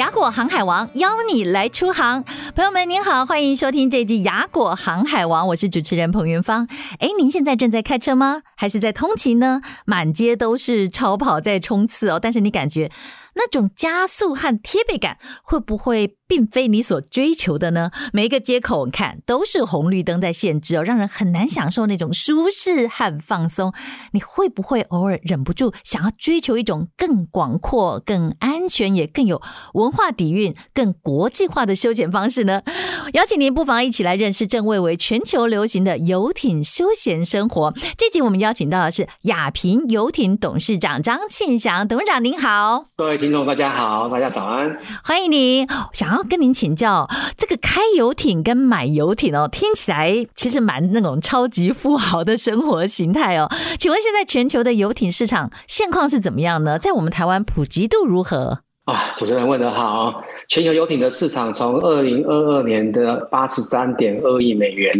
雅果航海王邀你来出航，朋友们您好，欢迎收听这集雅果航海王，我是主持人彭云芳。哎，您现在正在开车吗？还是在通勤呢？满街都是超跑在冲刺哦，但是你感觉那种加速和贴背感会不会并非你所追求的呢？每一个街口你看都是红绿灯在限制哦，让人很难享受那种舒适和放松。你会不会偶尔忍不住想要追求一种更广阔、更安全，也更有文化底蕴、更国际化的休闲方式呢？邀请您不妨一起来认识正蔚为全球流行的游艇休闲生活。这集我们邀请到的是亚平游艇董事长张庆祥董事长，您好，各位听众大家好，大家早安，欢迎您，想要。跟您请教，这个开游艇跟买游艇哦，听起来其实蛮那种超级富豪的生活形态哦。请问现在全球的游艇市场现况是怎么样呢？在我们台湾普及度如何？啊，主持人问的好。全球游艇的市场从二零二二年的八十三点二亿美元，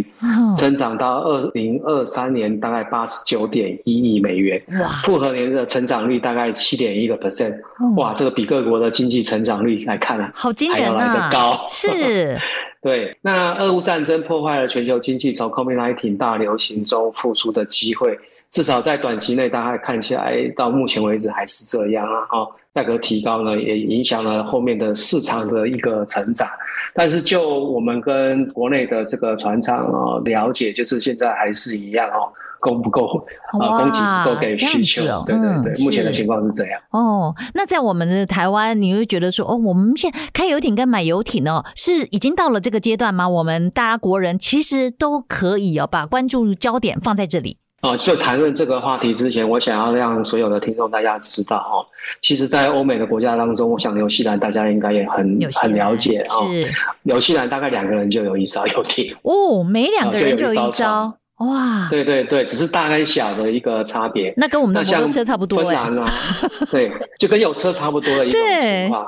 增长到二零二三年大概八十九点一亿美元，哇，复合年的成长率大概七点一个 percent，哇，这个比各国的经济成长率来看啊，好惊人啊，还要来得高，是，对。那俄乌战争破坏了全球经济从 COVID-19 大流行中复苏的机会，至少在短期内，大概看起来到目前为止还是这样啊，哈。价格提高呢，也影响了后面的市场的一个成长。但是就我们跟国内的这个船厂啊了解，就是现在还是一样哦，供不够啊，供给不够给需求。哦、对对对，嗯、目前的情况是这样。哦，那在我们的台湾，你会觉得说，哦，我们现在开游艇跟买游艇哦，是已经到了这个阶段吗？我们大家国人其实都可以哦，把关注焦点放在这里。哦，就谈论这个话题之前，我想要让所有的听众大家知道哦，其实，在欧美的国家当中，我想纽西兰大家应该也很很了解哦。纽西兰大概两个人就有一艘游艇哦，每两个人就有一艘哇。对对对，只是大跟小的一个差别。那跟我们的摩托车差不多。芬兰啊，对，就跟有车差不多的一种情况。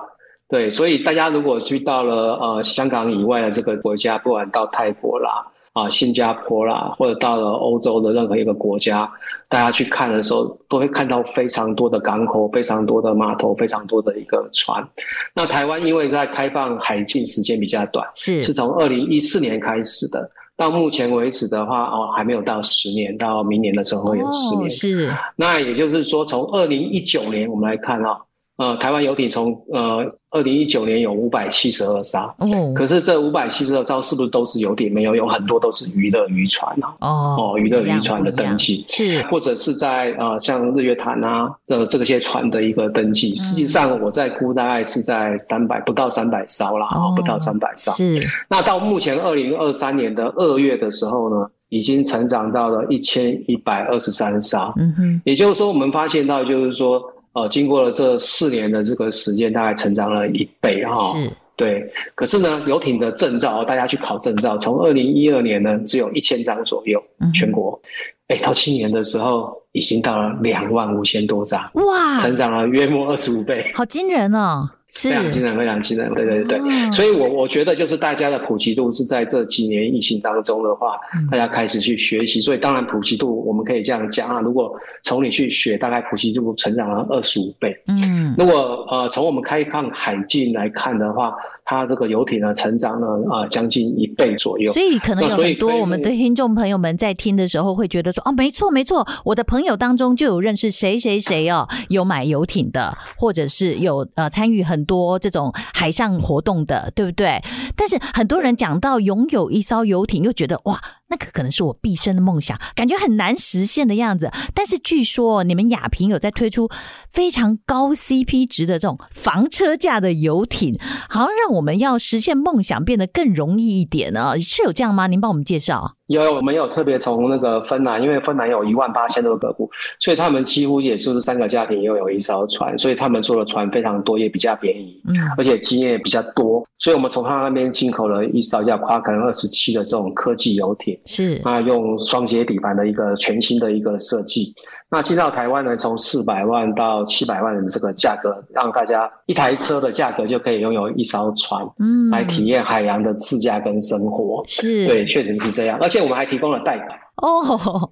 对，对，所以大家如果去到了呃香港以外的这个国家，不管到泰国啦。啊，新加坡啦，或者到了欧洲的任何一个国家，大家去看的时候，都会看到非常多的港口、非常多的码头、非常多的一个船。那台湾因为在开放海禁时间比较短，是是从二零一四年开始的，到目前为止的话，哦，还没有到十年，到明年的时候会有十年。哦、是，那也就是说，从二零一九年我们来看啊。呃，台湾游艇从呃二零一九年有五百七十二艘，嗯，可是这五百七十二艘是不是都是游艇？没有，有很多都是娱乐渔船啊。哦，哦，娱乐渔船的登记是，或者是在呃像日月潭啊的这些船的一个登记。实际上，我在估大概是在三百不到三百艘啦，哦，不到三百艘。是。那到目前二零二三年的二月的时候呢，已经成长到了一千一百二十三艘。嗯哼，也就是说，我们发现到就是说。呃，经过了这四年的这个时间，大概成长了一倍哈。是，对。可是呢，游艇的证照，大家去考证照，从二零一二年呢，只有一千张左右，全国。哎、嗯，到今年的时候，已经到了两万五千多张，哇，成长了约莫二十五倍，好惊人哦。是。非常惊人，非常惊人，对对对，对、所以我我觉得就是大家的普及度是在这几年疫情当中的话，嗯、大家开始去学习，所以当然普及度我们可以这样讲啊，如果从你去学，大概普及度成长了二十五倍，嗯，如果呃从我们开放海禁来看的话。它这个游艇呢，成长了啊，将近一倍左右。所以可能有很多我们的听众朋友们在听的时候会觉得说，哦，没错没错，我的朋友当中就有认识谁谁谁哦，有买游艇的，或者是有呃参与很多这种海上活动的，对不对？但是很多人讲到拥有一艘游艇，又觉得哇。那个可能是我毕生的梦想，感觉很难实现的样子。但是据说你们亚平有在推出非常高 CP 值的这种房车价的游艇，好像让我们要实现梦想变得更容易一点呢？是有这样吗？您帮我们介绍。有，我们有特别从那个芬兰，因为芬兰有一万八千多个国，所以他们几乎也就是三个家庭拥有一艘船，所以他们做的船非常多，也比较便宜，嗯，而且经验也比较多，所以我们从他那边进口了一艘叫夸肯二十七的这种科技游艇，是啊，用双节底盘的一个全新的一个设计。那进到台湾呢，从四百万到七百万的这个价格，让大家一台车的价格就可以拥有一艘船，嗯，来体验海洋的自驾跟生活。是，对，确实是这样。而且我们还提供了贷款。哦，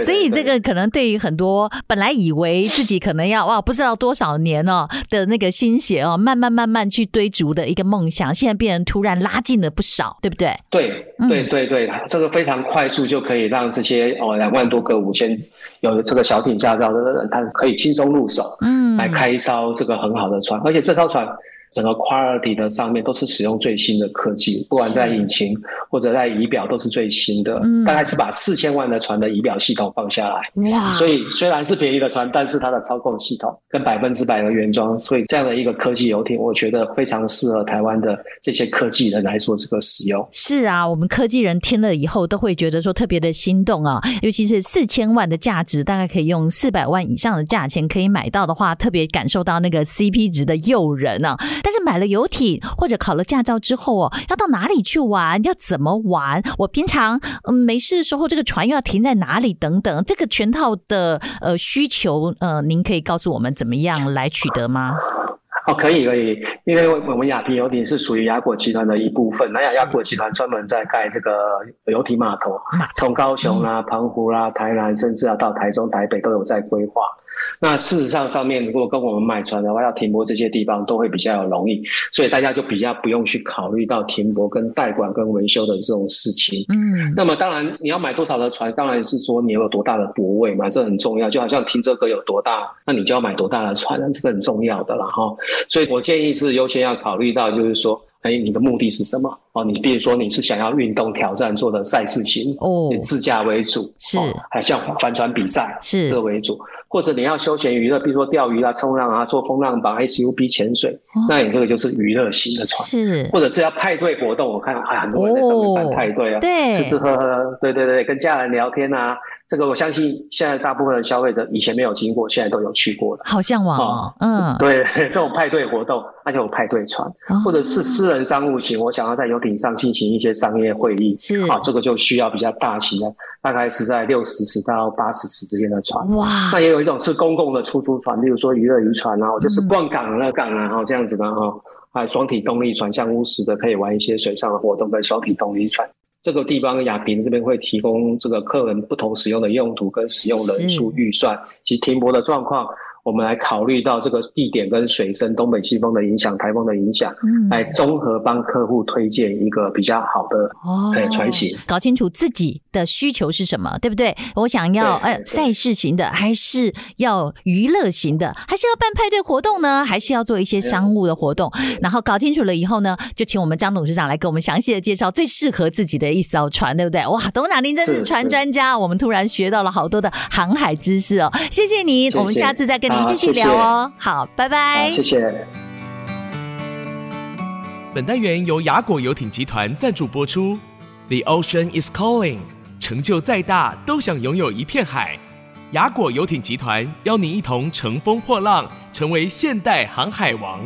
所以这个可能对于很多本来以为自己可能要哇不知道多少年哦的那个心血哦，慢慢慢慢去堆筑的一个梦想，现在变成突然拉近了不少，对不对？对，对对对，这个非常快速就可以让这些哦两万多个五千有这个小艇驾照的人，他可以轻松入手，嗯，来开一艘这个很好的船，而且这艘船。整个 quality 的上面都是使用最新的科技，不管在引擎或者在仪表都是最新的。嗯，大概是把四千万的船的仪表系统放下来。哇！所以虽然是便宜的船，但是它的操控系统跟百分之百的原装，所以这样的一个科技游艇，我觉得非常适合台湾的这些科技人来做这个使用。是啊，我们科技人听了以后都会觉得说特别的心动啊，尤其是四千万的价值，大概可以用四百万以上的价钱可以买到的话，特别感受到那个 CP 值的诱人啊。但是买了游艇或者考了驾照之后哦，要到哪里去玩？要怎么玩？我平常嗯没事的时候，这个船又要停在哪里？等等，这个全套的呃需求呃，您可以告诉我们怎么样来取得吗？哦，可以可以，因为我们亚平游艇是属于亚果集团的一部分，那亚果集团专门在盖这个游艇码头，从高雄啦、啊、澎湖啦、台南，甚至要到台中、台北都有在规划。那事实上，上面如果跟我们买船的话，要停泊这些地方都会比较容易，所以大家就比较不用去考虑到停泊跟代管跟维修的这种事情。嗯，那么当然你要买多少的船，当然是说你有多大的泊位嘛，这很重要。就好像停车格有多大，那你就要买多大的船，这个很重要的了哈。所以我建议是优先要考虑到，就是说，哎，你的目的是什么？哦，你比如说你是想要运动挑战做的赛事型，哦，以自驾为主，是，还像帆船比赛是这个为主。或者你要休闲娱乐，比如说钓鱼啊、冲浪啊、做风浪板、SUP 潜水，哦，那你这个就是娱乐型的船。是，或者是要派对活动，我看还很多人在上面办派对啊，哦，对，吃吃喝喝，对对对，跟家人聊天啊。这个我相信，现在大部分的消费者以前没有经过，现在都有去过了。好向往哦，嗯，对，这种派对活动，而且有派对船，哦，或者是私人商务型，我想要在游艇上进行一些商业会议，是啊，这个就需要比较大型的，大概是在六十尺到八十尺之间的船。哇，那也有一种是公共的出租船，例如说娱乐渔船啊，就是逛港的港啊，哈，这样子的哈，还有双体动力船，像乌石的可以玩一些水上的活动跟双体动力船。这个地方亚平这边会提供这个客人不同使用的用途跟使用人数预算及停泊的状况。我们来考虑到这个地点跟水深、东北季风的影响、台风的影响，嗯，来综合帮客户推荐一个比较好的哦船型。搞清楚自己的需求是什么，对不对？我想要呃赛事型的，还是要娱乐型的，还是要办派对活动呢？还是要做一些商务的活动？然后搞清楚了以后呢，就请我们张董事长来给我们详细的介绍最适合自己的一艘船，对不对？哇，董事长您真是船专家，我们突然学到了好多的航海知识哦，谢谢你，我们下次再跟。您继续聊哦，好，谢谢，好，拜拜。谢谢。本单元由雅果游艇集团赞助播出。The ocean is calling，成就再大都想拥有一片海。雅果游艇集团邀您一同乘风破浪，成为现代航海王。